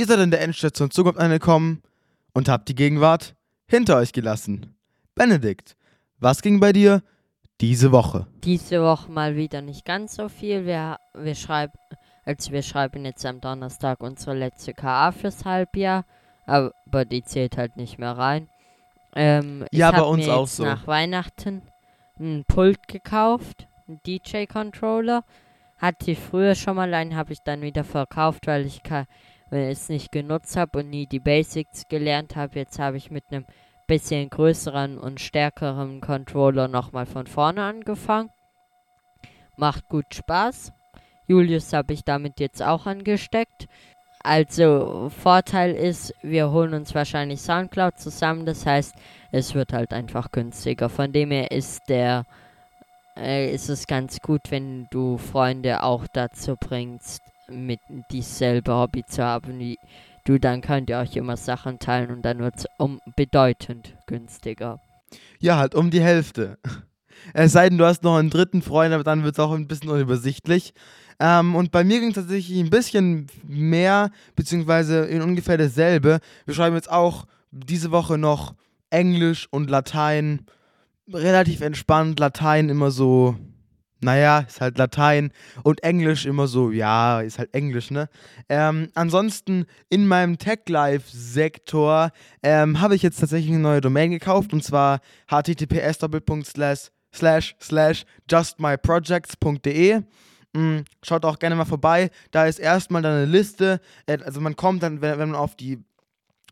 Ihr seid in der Endstation Zukunft angekommen und habt die Gegenwart hinter euch gelassen. Benedikt, was ging bei dir diese Woche? Diese Woche mal wieder nicht ganz so viel. Wir, wir schreiben, also wir schreiben jetzt am Donnerstag unsere letzte KA fürs Halbjahr, aber die zählt halt nicht mehr rein. Ähm, Ja, ich bei uns mir auch so. Nach Weihnachten ein Pult gekauft, einen DJ-Controller. Hatte ich früher schon mal einen, habe ich dann wieder verkauft, weil ich weil ich es nicht genutzt habe und nie die Basics gelernt habe. Jetzt habe ich mit einem bisschen größeren und stärkeren Controller nochmal von vorne angefangen. Macht gut Spaß. Julius habe ich damit jetzt auch angesteckt. Also Vorteil ist, wir holen uns wahrscheinlich Soundcloud zusammen. Das heißt, es wird halt einfach günstiger. Von dem her ist der äh, ist es ganz gut, wenn du Freunde auch dazu bringst, mit dieselbe Hobby zu haben wie du. Dann könnt ihr euch immer Sachen teilen und dann wird es um bedeutend günstiger. Ja, halt um die Hälfte. Es sei denn, du hast noch einen dritten Freund, aber dann wird es auch ein bisschen unübersichtlich. Ähm, und bei mir ging es tatsächlich ein bisschen mehr, beziehungsweise in ungefähr dasselbe. Wir schreiben jetzt auch diese Woche noch Englisch und Latein. Relativ entspannt. Latein immer so, naja, ist halt Latein. Und Englisch immer so, ja, ist halt Englisch, ne? Ähm, ansonsten in meinem Tech-Live-Sektor ähm, habe ich jetzt tatsächlich eine neue Domain gekauft und zwar https slash slash justmyprojects.de. Mm, Schaut auch gerne mal vorbei. Da ist erstmal dann eine Liste. äh, Also man kommt dann, wenn man auf die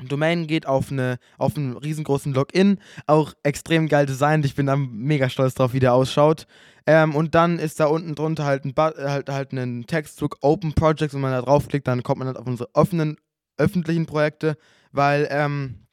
Domain geht, auf, eine, auf einen riesengroßen Login. Auch extrem geil designt. Ich bin da mega stolz drauf, wie der ausschaut. Ähm, und dann ist da unten drunter halt ein, äh, halt, halt ein Textdruck Open Projects. Wenn man da draufklickt, dann kommt man halt auf unsere offenen, öffentlichen Projekte, weil ähm,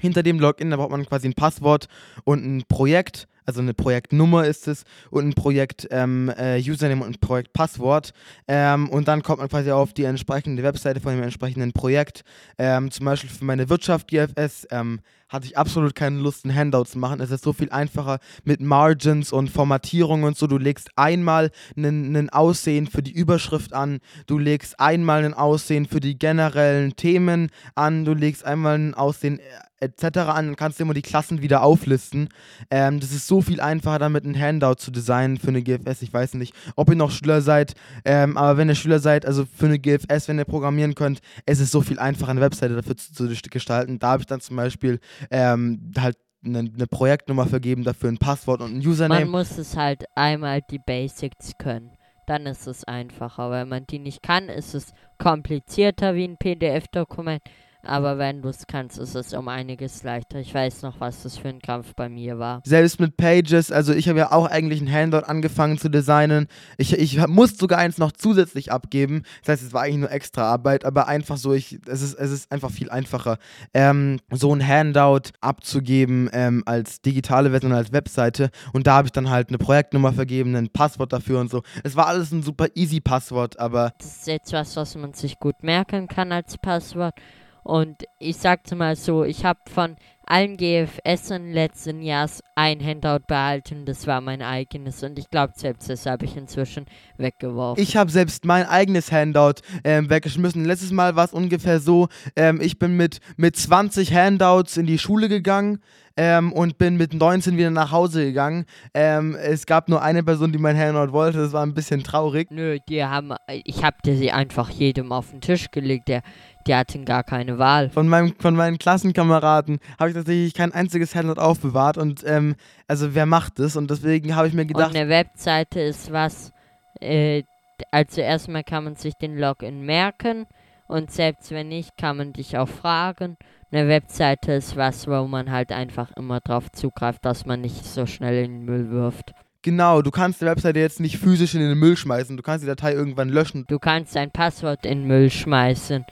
hinter dem Login, da braucht man quasi ein Passwort und ein Projekt, also eine Projektnummer ist es und ein Projekt ähm, äh, Username und ein Projektpasswort. Ähm, und dann kommt man quasi auf die entsprechende Webseite von dem entsprechenden Projekt. Ähm, zum Beispiel für meine Wirtschaft GFS ähm, hatte ich absolut keine Lust, ein Handout zu machen. Es ist so viel einfacher mit Margins und Formatierung und so. Du legst einmal ein Aussehen für die Überschrift an, du legst einmal ein Aussehen für die generellen Themen an, du legst einmal ein Aussehen äh, etc. an und kannst immer die Klassen wieder auflisten. Ähm, das ist so viel einfacher, damit ein Handout zu designen für eine GFS. Ich weiß nicht, ob ihr noch Schüler seid, ähm, aber wenn ihr Schüler seid, also für eine GFS, wenn ihr programmieren könnt, es ist so viel einfacher, eine Webseite dafür zu, zu gestalten. Da habe ich dann zum Beispiel ähm, halt eine, eine Projektnummer vergeben, dafür ein Passwort und ein Username. Man muss es halt einmal die Basics können. Dann ist es einfacher. Wenn man die nicht kann, ist es komplizierter wie ein PDF-Dokument. Aber wenn du es kannst, ist es um einiges leichter. Ich weiß noch, was das für ein Kampf bei mir war. Selbst mit Pages, also ich habe ja auch eigentlich ein Handout angefangen zu designen. Ich, ich hab- muss sogar eins noch zusätzlich abgeben. Das heißt, es war eigentlich nur extra Arbeit, aber einfach so, ich, es, ist, es ist einfach viel einfacher, ähm, so ein Handout abzugeben ähm, als digitale Version, als Webseite. Und da habe ich dann halt eine Projektnummer vergeben, ein Passwort dafür und so. Es war alles ein super easy Passwort, aber Das ist jetzt was, was man sich gut merken kann als Passwort. Und ich sagte mal so, ich habe von allen GFSen letzten Jahres ein Handout behalten. Das war mein eigenes. Und ich glaube, selbst das habe ich inzwischen weggeworfen. Ich habe selbst mein eigenes Handout ähm, weggeschmissen. Letztes Mal war es ungefähr so, ähm, ich bin mit, mit 20 Handouts in die Schule gegangen ähm, und bin mit 19 wieder nach Hause gegangen. Ähm, es gab nur eine Person, die mein Handout wollte. Das war ein bisschen traurig. Nö, die haben, ich habe dir sie einfach jedem auf den Tisch gelegt. Der, die hatten gar keine Wahl. Von, meinem, von meinen Klassenkameraden habe ich tatsächlich kein einziges Handout aufbewahrt. Und ähm, also wer macht das? Und deswegen habe ich mir Und gedacht, eine Webseite ist was, äh, also erstmal kann man sich den Login merken und selbst wenn nicht, kann man dich auch fragen. Eine Webseite ist was, wo man halt einfach immer drauf zugreift, dass man nicht so schnell in den Müll wirft. genau, du kannst die Webseite jetzt nicht physisch in den Müll schmeißen. Du kannst die Datei irgendwann löschen. Du kannst dein Passwort in den Müll schmeißen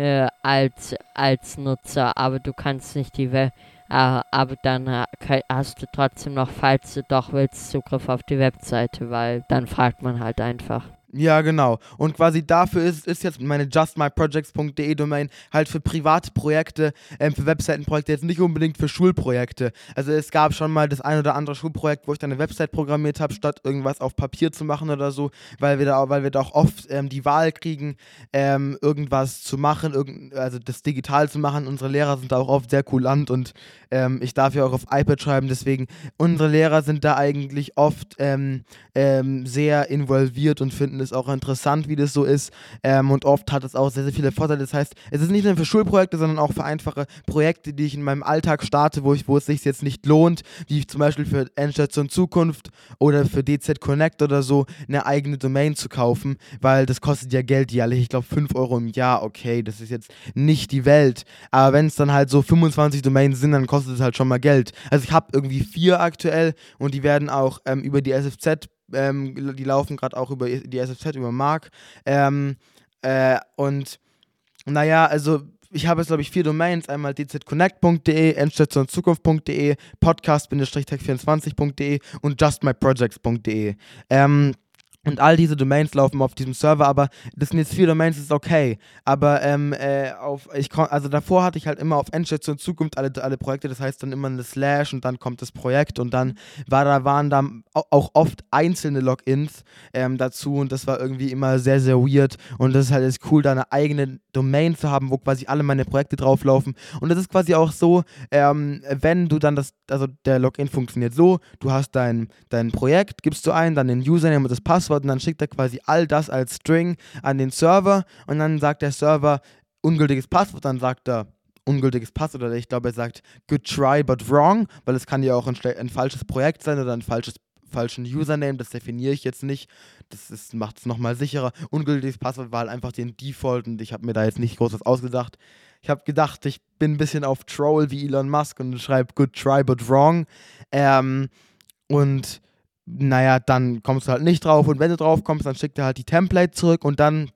äh, als, als Nutzer, aber du kannst nicht die Web... Äh, aber dann äh, hast du trotzdem noch, falls du doch willst, Zugriff auf die Webseite, weil dann fragt man halt einfach. Ja, genau. Und quasi dafür ist, ist jetzt meine justmyprojects.de Domain halt für private Projekte, ähm, für Webseitenprojekte, jetzt nicht unbedingt für Schulprojekte. Also es gab schon mal das ein oder andere Schulprojekt, wo ich dann eine Website programmiert habe, statt irgendwas auf Papier zu machen oder so, weil wir da, weil wir da auch oft ähm, die Wahl kriegen, ähm, irgendwas zu machen, irgend, also das digital zu machen. Unsere Lehrer sind da auch oft sehr kulant und ähm, ich darf ja auch auf iPad schreiben, deswegen unsere Lehrer sind da eigentlich oft ähm, ähm, sehr involviert und finden es auch interessant, wie das so ist. Ähm, und oft hat es auch sehr, sehr viele Vorteile. Das heißt, es ist nicht nur für Schulprojekte, sondern auch für einfache Projekte, die ich in meinem Alltag starte, wo, ich, wo es sich jetzt nicht lohnt, wie zum Beispiel für Endstation Zukunft oder für DZ Connect oder so, eine eigene Domain zu kaufen, weil das kostet ja Geld jährlich. Ich glaube 5 Euro im Jahr, okay, das ist jetzt nicht die Welt. Aber wenn es dann halt so 25 Domains sind, dann kostet es halt schon mal Geld. Also ich habe irgendwie vier aktuell und die werden auch ähm, über die SFZ ähm, die laufen gerade auch über die SFZ, über Mark. Ähm, äh, und naja, also ich habe jetzt, glaube ich, vier Domains. Einmal dzconnect.de, endstationzukunft.de, podcast-tech24.de und justmyprojects.de. Ähm, und all diese Domains laufen auf diesem Server, aber das sind jetzt vier Domains, das ist okay. Aber ähm, äh, auf, ich also davor hatte ich halt immer auf Endstation Zukunft alle, alle Projekte, das heißt dann immer eine Slash und dann kommt das Projekt und dann war da, waren da auch oft einzelne Logins ähm, dazu und das war irgendwie immer sehr, sehr weird. Und das ist halt jetzt cool, da eine eigene Domain zu haben, wo quasi alle meine Projekte drauflaufen. Und das ist quasi auch so, ähm, wenn du dann das, also der Login funktioniert so, du hast dein, dein Projekt, gibst du ein, dann den Username und das Passwort Passwort und dann schickt er quasi all das als String an den Server und dann sagt der Server ungültiges Passwort, dann sagt er ungültiges Passwort oder ich glaube er sagt good try but wrong, weil es kann ja auch ein, ein falsches Projekt sein oder ein falsches falschen Username, das definiere ich jetzt nicht. Das macht es nochmal sicherer. Ungültiges Passwort war halt einfach den Default und ich habe mir da jetzt nicht groß was ausgedacht. Ich habe gedacht, ich bin ein bisschen auf Troll wie Elon Musk und schreibe good try but wrong. Ähm, und naja, dann kommst du halt nicht drauf und wenn du drauf kommst, dann schickt er halt die Template zurück und dann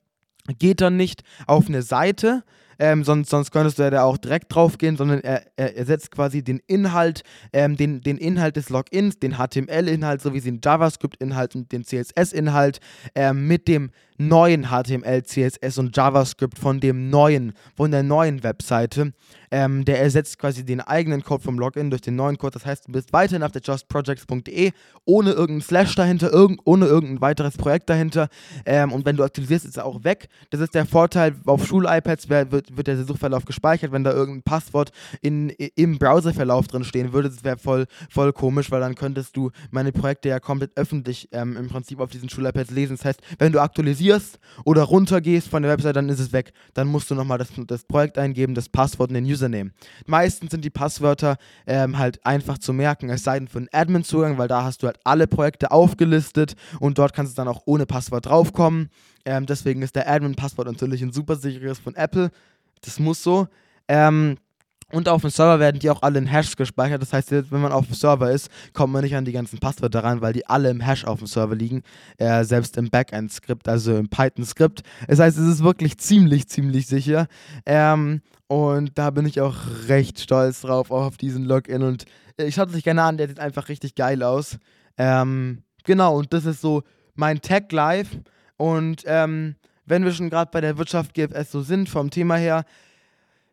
geht er nicht auf eine Seite, ähm, sonst, sonst könntest du ja da auch direkt drauf gehen, sondern er, er ersetzt quasi den Inhalt, ähm, den, den Inhalt des Logins, den HTML-Inhalt sowie den JavaScript-Inhalt und den CSS-Inhalt ähm, mit dem neuen HTML, CSS und JavaScript von dem neuen, von der neuen Webseite. Ähm, der ersetzt quasi den eigenen Code vom Login durch den neuen Code. Das heißt, du bist weiterhin auf der justprojects.de ohne irgendeinen Slash dahinter, irg ohne irgendein weiteres Projekt dahinter. Ähm, und wenn du aktualisierst, ist er auch weg. Das ist der Vorteil, auf Schul-iPads wird, wird der Suchverlauf gespeichert. Wenn da irgendein Passwort in, im Browserverlauf drin stehen würde, das wäre voll, voll komisch, weil dann könntest du meine Projekte ja komplett öffentlich ähm, im Prinzip auf diesen Schul-iPads lesen. Das heißt, wenn du aktualisierst, pausierst oder runtergehst von der Website, dann ist es weg. Dann musst du nochmal das, das Projekt eingeben, das Passwort und den Username. Meistens sind die Passwörter ähm, halt einfach zu merken, es sei denn für einen Admin-Zugang, weil da hast du halt alle Projekte aufgelistet und dort kannst du dann auch ohne Passwort draufkommen. Ähm, deswegen ist der Admin-Passwort natürlich ein super sicheres von Apple. Das muss so. Ähm, und auf dem Server werden die auch alle in Hash gespeichert. Das heißt, wenn man auf dem Server ist, kommt man nicht an die ganzen Passwörter ran, weil die alle im Hash auf dem Server liegen. Äh, selbst im Backend-Skript, also im Python-Skript. Das heißt, es ist wirklich ziemlich, ziemlich sicher. Ähm, und da bin ich auch recht stolz drauf, auch auf diesen Login. Und ich schaue es sich gerne an, der sieht einfach richtig geil aus. Ähm, genau, und das ist so mein Tech Live. Und ähm, wenn wir schon gerade bei der Wirtschaft GFS so sind, vom Thema her,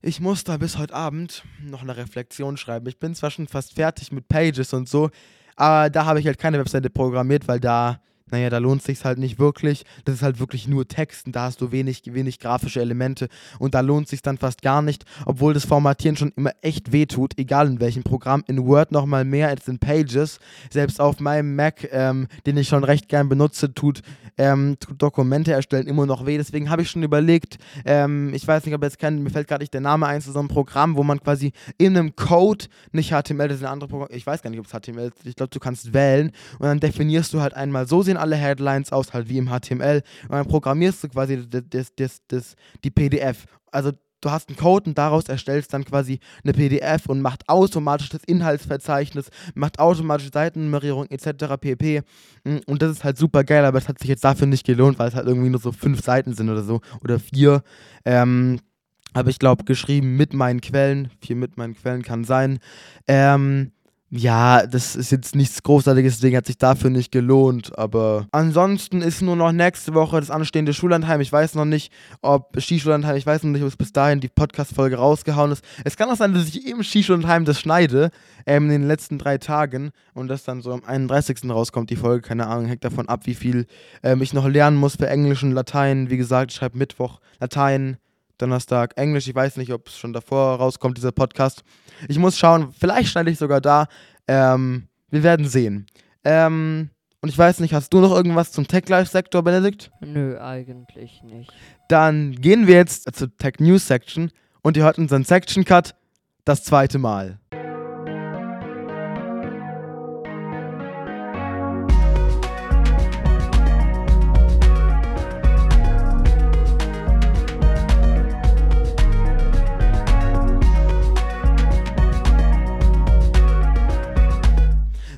ich muss da bis heute Abend noch eine Reflexion schreiben. Ich bin zwar schon fast fertig mit Pages und so, aber da habe ich halt keine Webseite programmiert, weil da naja, da lohnt es sich halt nicht wirklich. Das ist halt wirklich nur Text und da hast du wenig, wenig grafische Elemente und da lohnt es sich dann fast gar nicht, obwohl das Formatieren schon immer echt wehtut, egal in welchem Programm. In Word nochmal mehr als in Pages. Selbst auf meinem Mac, ähm, den ich schon recht gern benutze, tut, ähm, tut Dokumente erstellen immer noch weh. Deswegen habe ich schon überlegt, ähm, ich weiß nicht, ob ihr jetzt kennt, mir fällt gerade nicht der Name ein, zu so einem Programm, wo man quasi in einem Code, nicht HTML, das ist ein anderes Programm, ich weiß gar nicht, ob es HTML ist, ich glaube, du kannst wählen und dann definierst du halt einmal, so sehen alle Headlines aus, halt wie im HTML. Und dann programmierst du quasi das, das, das, die PDF. Also du hast einen Code und daraus erstellst dann quasi eine PDF und macht automatisch das Inhaltsverzeichnis, macht automatisch Seitennummerierung etc. pp. Mm, und das ist halt super geil, aber es hat sich jetzt dafür nicht gelohnt, weil es halt irgendwie nur so fünf Seiten sind oder so oder vier. Ähm, habe ich glaube geschrieben mit meinen Quellen, vier mit meinen Quellen kann sein. Ähm, ja, das ist jetzt nichts Großartiges, deswegen hat sich dafür nicht gelohnt. Aber ansonsten ist nur noch nächste Woche das anstehende Schullandheim. Ich weiß noch nicht, ob Skischullandheim, ich weiß noch nicht, ob es bis dahin die Podcast-Folge rausgehauen ist. Es kann auch sein, dass ich im Skischullandheim das schneide, ähm, in den letzten drei Tagen und das dann so am 31. rauskommt, die Folge. Keine Ahnung, hängt davon ab, wie viel ähm, ich noch lernen muss für Englisch und Latein. Wie gesagt, ich schreibe Mittwoch Latein, Donnerstag Englisch. Ich weiß nicht, ob es schon davor rauskommt, dieser Podcast. Ich muss schauen, vielleicht schneide ich sogar da. Ähm, wir werden sehen. Ähm, und ich weiß nicht, hast du noch irgendwas zum Tech-Life-Sektor, Benedikt? Nö, eigentlich nicht. Dann gehen wir jetzt zur Tech-News-Section und ihr hört unseren Section-Cut das zweite Mal.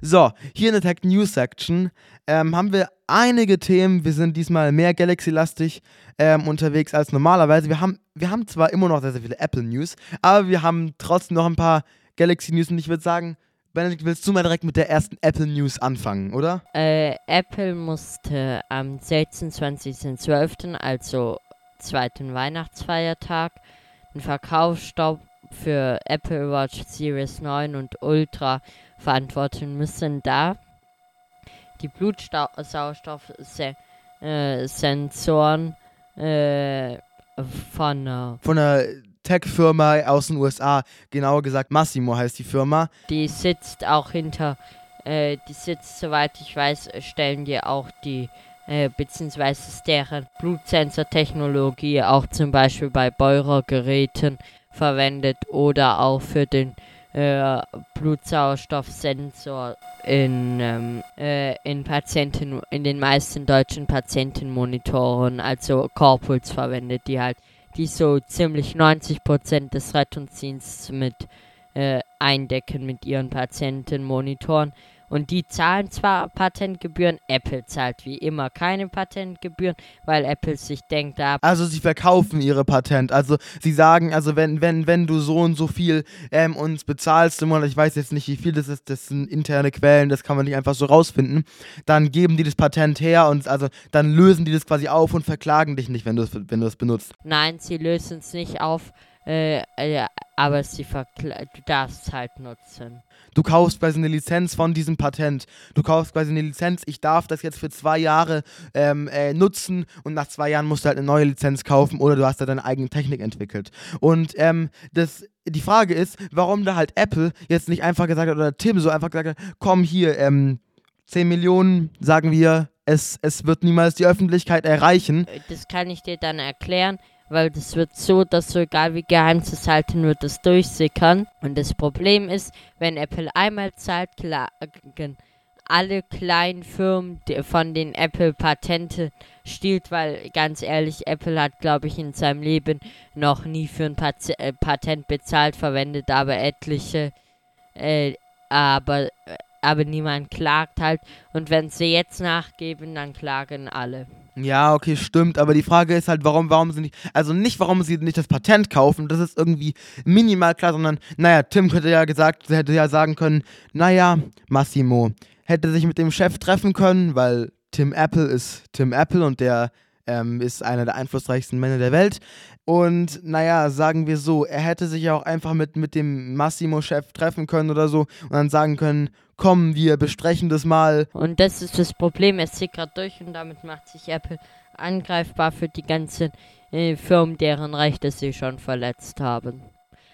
So, hier in der Tech News Section ähm, haben wir einige Themen. Wir sind diesmal mehr Galaxy-lastig ähm, unterwegs als normalerweise. Wir haben, wir haben zwar immer noch sehr, sehr viele Apple News, aber wir haben trotzdem noch ein paar Galaxy News und ich würde sagen, Benedikt, willst du mal direkt mit der ersten Apple News anfangen, oder? Äh, Apple musste am 26.12., also zweiten Weihnachtsfeiertag, einen Verkaufsstopp für Apple Watch Series 9 und Ultra verantworten müssen, da die Blutsauerstoffsensoren äh, von äh, von einer Tech-Firma aus den USA, genauer gesagt Massimo heißt die Firma. Die sitzt auch hinter, äh, die sitzt, soweit ich weiß, stellen die auch die, äh, beziehungsweise deren Blutsensor-Technologie auch zum Beispiel bei Beurer-Geräten verwendet oder auch für den äh, Blutsauerstoffsensor in, ähm, äh, in Patienten, in den meisten deutschen Patientenmonitoren, also Corpuls verwendet, die halt, die so ziemlich 90% des Rettungsdienstes mit äh, eindecken mit ihren Patientenmonitoren. Und die zahlen zwar Patentgebühren, Apple zahlt wie immer keine Patentgebühren, weil Apple sich denkt, da. Also sie verkaufen ihre Patent. Also sie sagen, also wenn, wenn, wenn du so und so viel ähm, uns bezahlst im Monat, ich weiß jetzt nicht, wie viel das ist, das sind interne Quellen, das kann man nicht einfach so rausfinden, dann geben die das Patent her und also dann lösen die das quasi auf und verklagen dich nicht, wenn du es wenn du es benutzt. Nein, sie lösen es nicht auf. Äh, äh, aber sie du darfst halt nutzen. Du kaufst quasi eine Lizenz von diesem Patent. Du kaufst quasi eine Lizenz, ich darf das jetzt für zwei Jahre ähm, äh, nutzen und nach zwei Jahren musst du halt eine neue Lizenz kaufen oder du hast da deine eigene Technik entwickelt. Und ähm, das, die Frage ist, warum da halt Apple jetzt nicht einfach gesagt hat oder Tim so einfach gesagt hat, komm hier, ähm, 10 Millionen, sagen wir, es, es wird niemals die Öffentlichkeit erreichen. Das kann ich dir dann erklären weil das wird so, dass so egal wie geheim es halten wird, das durchsickern. Und das Problem ist, wenn Apple einmal zahlt, klagen alle kleinen Firmen von den Apple Patente stiehlt, weil ganz ehrlich, Apple hat, glaube ich, in seinem Leben noch nie für ein Pat äh, Patent bezahlt, verwendet aber etliche, äh, aber, aber niemand klagt halt. Und wenn sie jetzt nachgeben, dann klagen alle. Ja, okay, stimmt, aber die Frage ist halt, warum, warum sie nicht, also nicht, warum sie nicht das Patent kaufen, das ist irgendwie minimal klar, sondern, naja, Tim hätte ja gesagt, hätte ja sagen können, naja, Massimo hätte sich mit dem Chef treffen können, weil Tim Apple ist Tim Apple und der ähm, ist einer der einflussreichsten Männer der Welt. Und naja, sagen wir so, er hätte sich ja auch einfach mit, mit dem Massimo-Chef treffen können oder so und dann sagen können, komm, wir besprechen das mal. Und das ist das Problem, es zieht gerade durch und damit macht sich Apple angreifbar für die ganzen äh, Firmen, deren Rechte sie schon verletzt haben.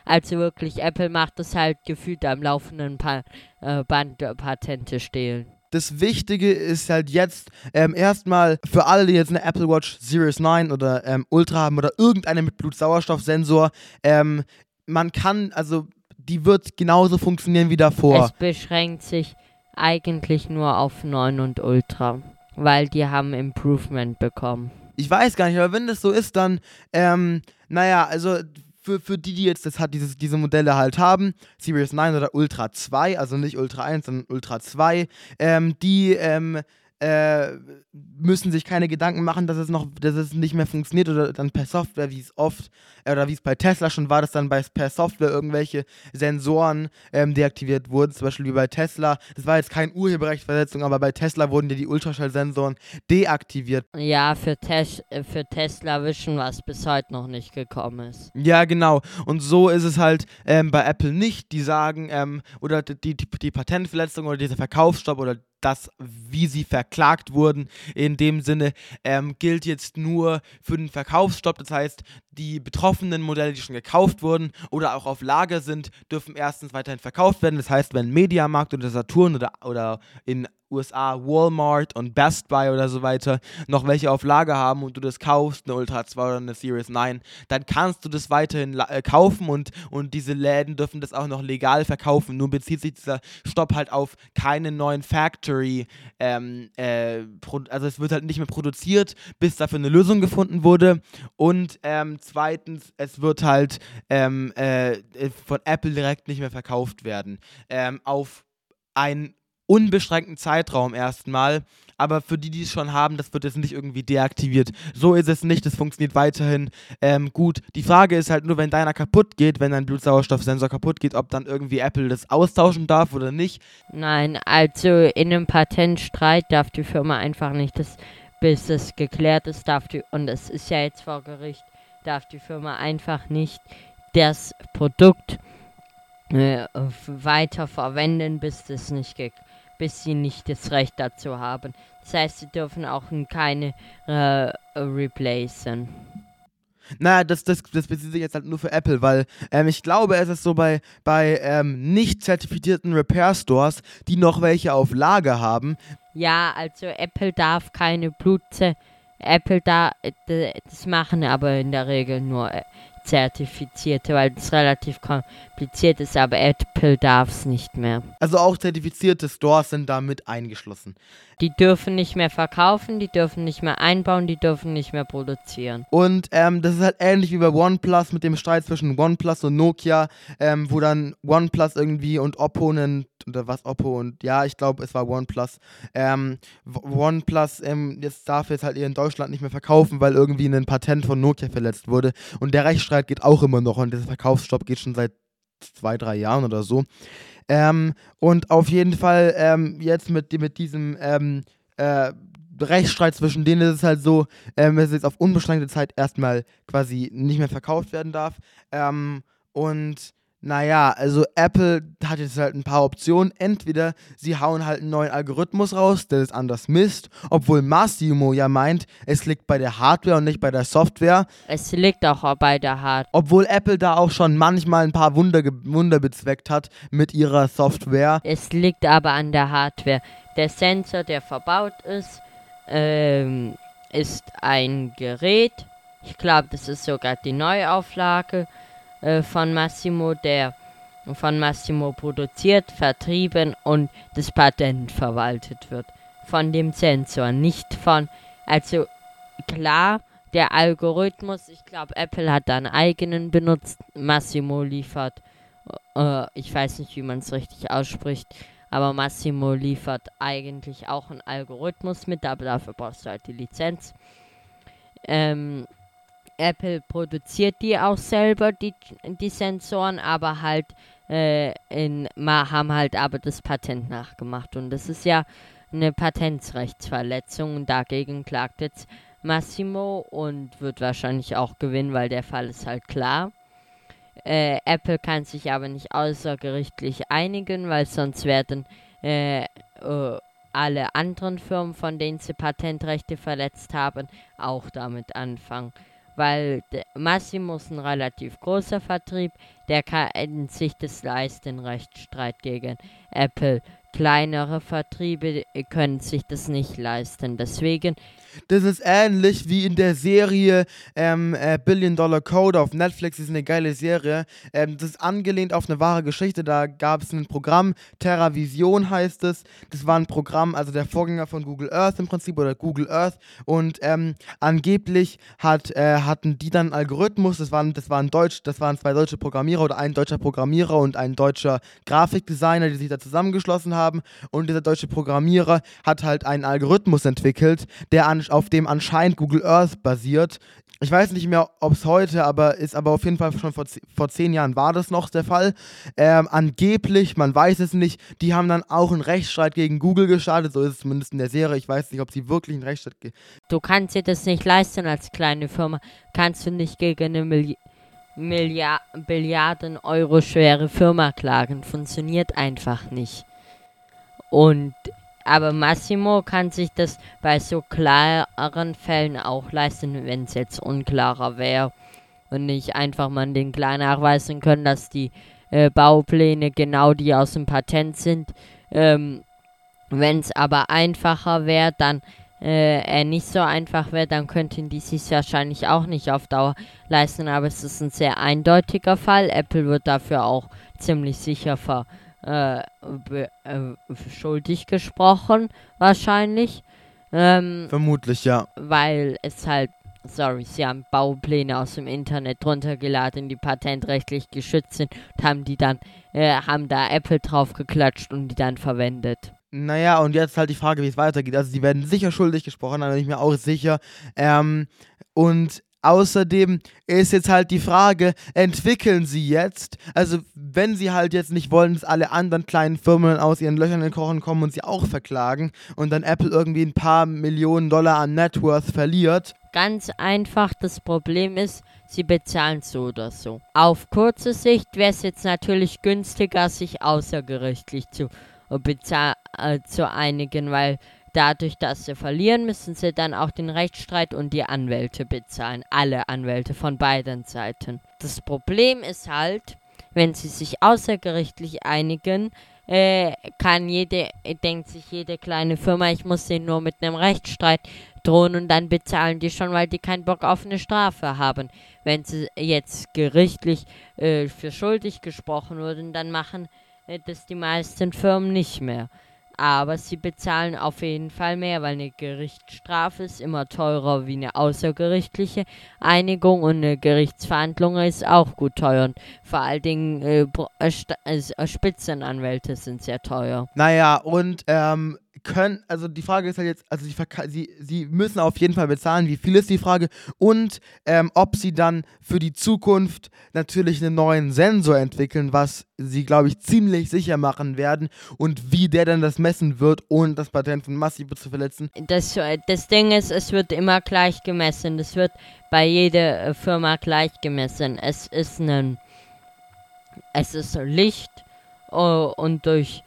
Also wirklich, Apple macht das halt gefühlt am laufenden pa äh, Band äh, Patente stehlen. Das Wichtige ist halt jetzt ähm, erstmal für alle, die jetzt eine Apple Watch Series 9 oder ähm, Ultra haben oder irgendeine mit Blutsauerstoffsensor, ähm, man kann, also die wird genauso funktionieren wie davor. Es beschränkt sich eigentlich nur auf 9 und Ultra, weil die haben Improvement bekommen. Ich weiß gar nicht, aber wenn das so ist, dann, ähm, naja, also für, für die, die jetzt das hat, dieses, diese Modelle halt haben, Series 9 oder Ultra 2, also nicht Ultra 1, sondern Ultra 2, ähm, die ähm, äh, müssen sich keine Gedanken machen, dass es noch, dass es nicht mehr funktioniert oder dann per Software, wie es oft äh, oder wie es bei Tesla schon war, dass dann bei, per Software irgendwelche Sensoren ähm, deaktiviert wurden, zum Beispiel wie bei Tesla. Das war jetzt kein Urheberrechtsversetzung, aber bei Tesla wurden ja die Ultraschallsensoren deaktiviert. Ja, für, Tes äh, für Tesla Vision, was bis heute noch nicht gekommen ist. Ja, genau. Und so ist es halt ähm, bei Apple nicht. Die sagen, ähm, oder die, die, die Patentverletzung oder dieser Verkaufsstopp oder das, wie sie verklagt wurden, in dem Sinne ähm, gilt jetzt nur für den Verkaufsstopp. Das heißt, die betroffenen Modelle, die schon gekauft wurden oder auch auf Lager sind, dürfen erstens weiterhin verkauft werden. Das heißt, wenn Mediamarkt oder Saturn oder, oder in USA Walmart und Best Buy oder so weiter noch welche auf Lager haben und du das kaufst, eine Ultra 2 oder eine Series 9, dann kannst du das weiterhin äh, kaufen und, und diese Läden dürfen das auch noch legal verkaufen. Nur bezieht sich dieser Stopp halt auf keine neuen Factory, ähm, äh, also es wird halt nicht mehr produziert, bis dafür eine Lösung gefunden wurde. Und ähm, zweitens, es wird halt ähm, äh, von Apple direkt nicht mehr verkauft werden. Ähm, auf ein unbeschränkten Zeitraum erstmal. Aber für die, die es schon haben, das wird jetzt nicht irgendwie deaktiviert. So ist es nicht, es funktioniert weiterhin ähm, gut. Die Frage ist halt nur, wenn deiner kaputt geht, wenn dein Blutsauerstoffsensor kaputt geht, ob dann irgendwie Apple das austauschen darf oder nicht. Nein, also in einem Patentstreit darf die Firma einfach nicht, das, bis es geklärt ist, darf die, und es ist ja jetzt vor Gericht, darf die Firma einfach nicht das Produkt äh, weiter verwenden, bis das nicht geklärt bis sie nicht das Recht dazu haben. Das heißt, sie dürfen auch keine äh, replacen. Naja, das, das, das bezieht sich jetzt halt nur für Apple, weil ähm, ich glaube, es ist so bei, bei ähm, nicht zertifizierten Repair Stores, die noch welche auf Lager haben. Ja, also Apple darf keine Blutze. Apple da das machen aber in der Regel nur äh, zertifizierte, weil es relativ kompliziert ist, aber Apple darf es nicht mehr. Also auch zertifizierte Stores sind damit eingeschlossen. Die dürfen nicht mehr verkaufen, die dürfen nicht mehr einbauen, die dürfen nicht mehr produzieren. Und ähm, das ist halt ähnlich wie bei OnePlus mit dem Streit zwischen OnePlus und Nokia, ähm, wo dann OnePlus irgendwie und Oppo einen, oder was Oppo und ja, ich glaube, es war OnePlus. Ähm, OnePlus ähm, jetzt darf jetzt halt in Deutschland nicht mehr verkaufen, weil irgendwie ein Patent von Nokia verletzt wurde. Und der Rechtsstreit geht auch immer noch und der Verkaufsstopp geht schon seit zwei, drei Jahren oder so. Ähm, und auf jeden Fall ähm, jetzt mit, mit diesem ähm, äh, Rechtsstreit zwischen denen ist es halt so, ähm, dass es jetzt auf unbeschränkte Zeit erstmal quasi nicht mehr verkauft werden darf. Ähm, und naja, also Apple hat jetzt halt ein paar Optionen. Entweder sie hauen halt einen neuen Algorithmus raus, der es anders misst, obwohl Massimo ja meint, es liegt bei der Hardware und nicht bei der Software. Es liegt auch bei der Hardware. Obwohl Apple da auch schon manchmal ein paar Wunder, Wunder bezweckt hat mit ihrer Software. Es liegt aber an der Hardware. Der Sensor, der verbaut ist, ähm, ist ein Gerät. Ich glaube, das ist sogar die Neuauflage äh, von Massimo, der von Massimo produziert, vertrieben und das Patent verwaltet wird. Von dem Sensor, nicht von. Also klar, der Algorithmus, ich glaube, Apple hat da einen eigenen benutzt. Massimo liefert, äh, ich weiß nicht, wie man es richtig ausspricht, aber Massimo liefert eigentlich auch einen Algorithmus mit, aber dafür brauchst du halt die Lizenz. Ähm, Apple produziert die auch selber, die, die Sensoren, aber halt äh, in, haben halt aber das Patent nachgemacht. Und das ist ja eine Patentsrechtsverletzung und dagegen klagt jetzt Massimo und wird wahrscheinlich auch gewinnen, weil der Fall ist halt klar. Äh, Apple kann sich aber nicht außergerichtlich einigen, weil sonst werden äh, äh, alle anderen Firmen, von denen sie Patentrechte verletzt haben, auch damit anfangen weil Massimo ist ein relativ großer Vertrieb, der kann sich das leisten, Rechtsstreit gegen Apple. Kleinere Vertriebe können sich das nicht leisten. Deswegen Das ist ähnlich wie in der Serie ähm, äh, Billion Dollar Code auf Netflix. Das ist eine geile Serie. Ähm, das ist angelehnt auf eine wahre Geschichte. Da gab es ein Programm, TerraVision heißt es. Das war ein Programm, also der Vorgänger von Google Earth im Prinzip oder Google Earth. Und ähm, angeblich hat, äh, hatten die dann einen Algorithmus. Das waren, das waren Deutsch, das waren zwei deutsche Programmierer oder ein deutscher Programmierer und ein deutscher Grafikdesigner, die sich da zusammengeschlossen haben. Und dieser deutsche Programmierer hat halt einen Algorithmus entwickelt, der an, auf dem anscheinend Google Earth basiert. Ich weiß nicht mehr, ob es heute, aber ist aber auf jeden Fall schon vor, vor zehn Jahren war das noch der Fall. Ähm, angeblich, man weiß es nicht, die haben dann auch einen Rechtsstreit gegen Google gestartet, so ist es zumindest in der Serie. Ich weiß nicht, ob sie wirklich einen Rechtsstreit. Du kannst dir das nicht leisten als kleine Firma. Kannst du nicht gegen eine Milli Milliard Billiarden Euro schwere Firma klagen. Funktioniert einfach nicht. Und aber Massimo kann sich das bei so klaren Fällen auch leisten, wenn es jetzt unklarer wäre und nicht einfach man den klar nachweisen können, dass die äh, Baupläne genau die aus dem Patent sind. Ähm, wenn es aber einfacher wäre, dann äh, er nicht so einfach wäre, dann könnten die sich wahrscheinlich auch nicht auf Dauer leisten. Aber es ist ein sehr eindeutiger Fall. Apple wird dafür auch ziemlich sicher ver äh, äh, schuldig gesprochen, wahrscheinlich. Ähm, Vermutlich, ja. Weil es halt, sorry, sie haben Baupläne aus dem Internet runtergeladen, die patentrechtlich geschützt sind und haben die dann, äh, haben da Apple drauf geklatscht und die dann verwendet. Naja, und jetzt halt die Frage, wie es weitergeht. Also, sie werden sicher schuldig gesprochen, da bin ich mir auch sicher. Ähm, und Außerdem ist jetzt halt die Frage, entwickeln sie jetzt, also wenn sie halt jetzt nicht wollen, dass alle anderen kleinen Firmen aus ihren Löchern in Kochen kommen und sie auch verklagen und dann Apple irgendwie ein paar Millionen Dollar an Networth verliert. Ganz einfach, das Problem ist, sie bezahlen so oder so. Auf kurze Sicht wäre es jetzt natürlich günstiger, sich außergerichtlich zu, äh, zu einigen, weil Dadurch, dass sie verlieren, müssen sie dann auch den Rechtsstreit und die Anwälte bezahlen. Alle Anwälte von beiden Seiten. Das Problem ist halt, wenn sie sich außergerichtlich einigen, äh, kann jede, denkt sich jede kleine Firma, ich muss den nur mit einem Rechtsstreit drohen und dann bezahlen die schon, weil die keinen Bock auf eine Strafe haben. Wenn sie jetzt gerichtlich äh, für schuldig gesprochen wurden, dann machen äh, das die meisten Firmen nicht mehr aber sie bezahlen auf jeden Fall mehr, weil eine Gerichtsstrafe ist immer teurer wie eine außergerichtliche Einigung und eine Gerichtsverhandlung ist auch gut teuer. Und vor allen Dingen äh, äh, äh, Spitzenanwälte sind sehr teuer. Naja, und ähm, können, also die Frage ist halt jetzt, also sie, sie, müssen auf jeden Fall bezahlen, wie viel ist die Frage und ähm, ob sie dann für die Zukunft natürlich einen neuen Sensor entwickeln, was sie, glaube ich, ziemlich sicher machen werden und wie der dann das messen wird, ohne das Patent von Massive zu verletzen. Das, äh, das Ding ist, es wird immer gleich gemessen, es wird bei jeder äh, Firma gleich gemessen. Es ist ein, es ist Licht oh, und durch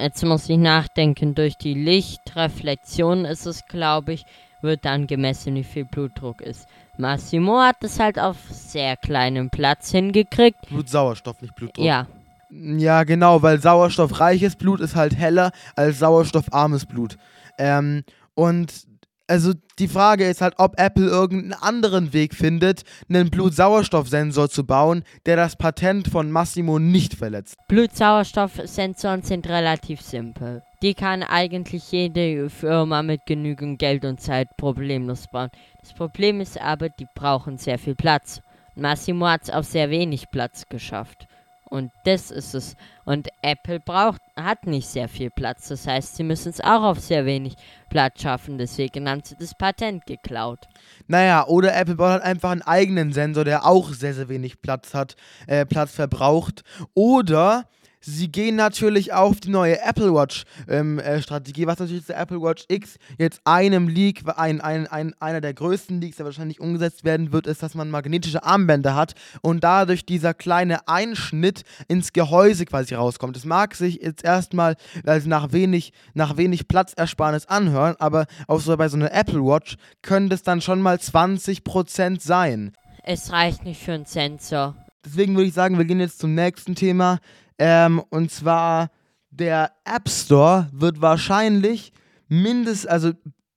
jetzt muss ich nachdenken, durch die Lichtreflexion ist es, glaube ich, wird dann gemessen, wie viel Blutdruck ist. Massimo hat es halt auf sehr kleinem Platz hingekriegt. Blutsauerstoff, nicht Blutdruck. Ja. Ja, genau, weil sauerstoffreiches Blut ist halt heller als sauerstoffarmes Blut. Ähm, und also die Frage ist halt, ob Apple irgendeinen anderen Weg findet, einen Blutsauerstoffsensor zu bauen, der das Patent von Massimo nicht verletzt. Blutsauerstoffsensoren sind relativ simpel. Die kann eigentlich jede Firma mit genügend Geld und Zeit problemlos bauen. Das Problem ist aber, die brauchen sehr viel Platz. Massimo hat es auf sehr wenig Platz geschafft. Und das ist es. Und Apple braucht, hat nicht sehr viel Platz. Das heißt, sie müssen es auch auf sehr wenig Platz schaffen. Deswegen haben sie das Patent geklaut. Naja, oder Apple baut halt einfach einen eigenen Sensor, der auch sehr, sehr wenig Platz hat, äh, Platz verbraucht. Oder Sie gehen natürlich auf die neue Apple Watch ähm, äh, Strategie, was natürlich der Apple Watch X jetzt einem Leak, ein, ein, ein, einer der größten Leaks, der wahrscheinlich umgesetzt werden wird, ist, dass man magnetische Armbänder hat und dadurch dieser kleine Einschnitt ins Gehäuse quasi rauskommt. Es mag sich jetzt erstmal also nach wenig, nach wenig Platzersparnis anhören, aber auch so bei so einer Apple Watch können das dann schon mal 20% sein. Es reicht nicht für einen Sensor. Deswegen würde ich sagen, wir gehen jetzt zum nächsten Thema. Ähm, und zwar der App Store wird wahrscheinlich mindestens, also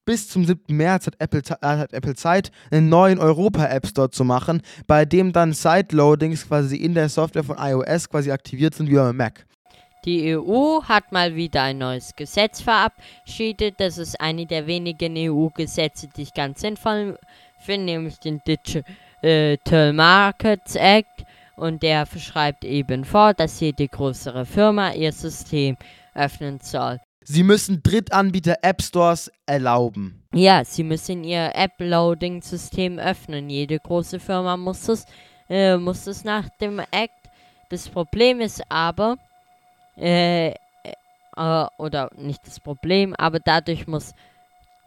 bis zum 7. März hat Apple, äh, hat Apple Zeit, einen neuen Europa-App Store zu machen, bei dem dann Sideloadings quasi in der Software von iOS quasi aktiviert sind wie beim Mac. Die EU hat mal wieder ein neues Gesetz verabschiedet. Das ist eine der wenigen EU-Gesetze, die ich ganz sinnvoll finde, nämlich den Digital Markets Act. Und der schreibt eben vor, dass jede größere Firma ihr System öffnen soll. Sie müssen Drittanbieter App Stores erlauben. Ja, sie müssen ihr App-Loading-System öffnen. Jede große Firma muss es, äh, muss es nach dem Act. Das Problem ist aber, äh, äh, oder nicht das Problem, aber dadurch muss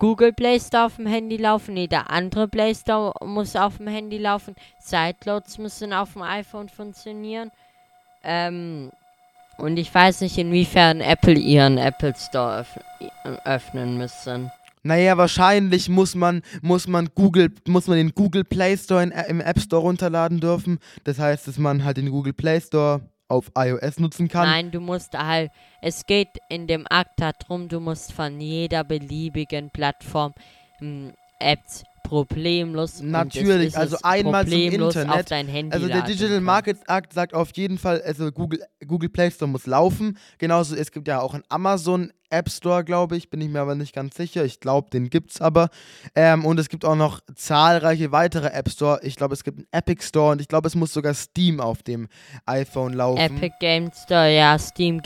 Google Play Store auf dem Handy laufen, jeder andere Play Store muss auf dem Handy laufen, Sideloads müssen auf dem iPhone funktionieren. Ähm, und ich weiß nicht, inwiefern Apple ihren Apple Store öff öffnen müssen. Naja, wahrscheinlich muss man, muss man Google, muss man den Google Play Store in, im App Store runterladen dürfen. Das heißt, dass man halt den Google Play Store auf iOS nutzen kann. Nein, du musst halt, es geht in dem Akt darum, du musst von jeder beliebigen Plattform ähm, Apps problemlos. Natürlich, also einmal zum Internet. Auf dein Handy also der Digital Markets Act sagt auf jeden Fall, also Google, Google Play Store muss laufen. Genauso, es gibt ja auch einen Amazon App Store, glaube ich, bin ich mir aber nicht ganz sicher. Ich glaube, den gibt es aber. Ähm, und es gibt auch noch zahlreiche weitere App Store. Ich glaube, es gibt einen Epic Store und ich glaube, es muss sogar Steam auf dem iPhone laufen. Epic Game Store, ja, Steam.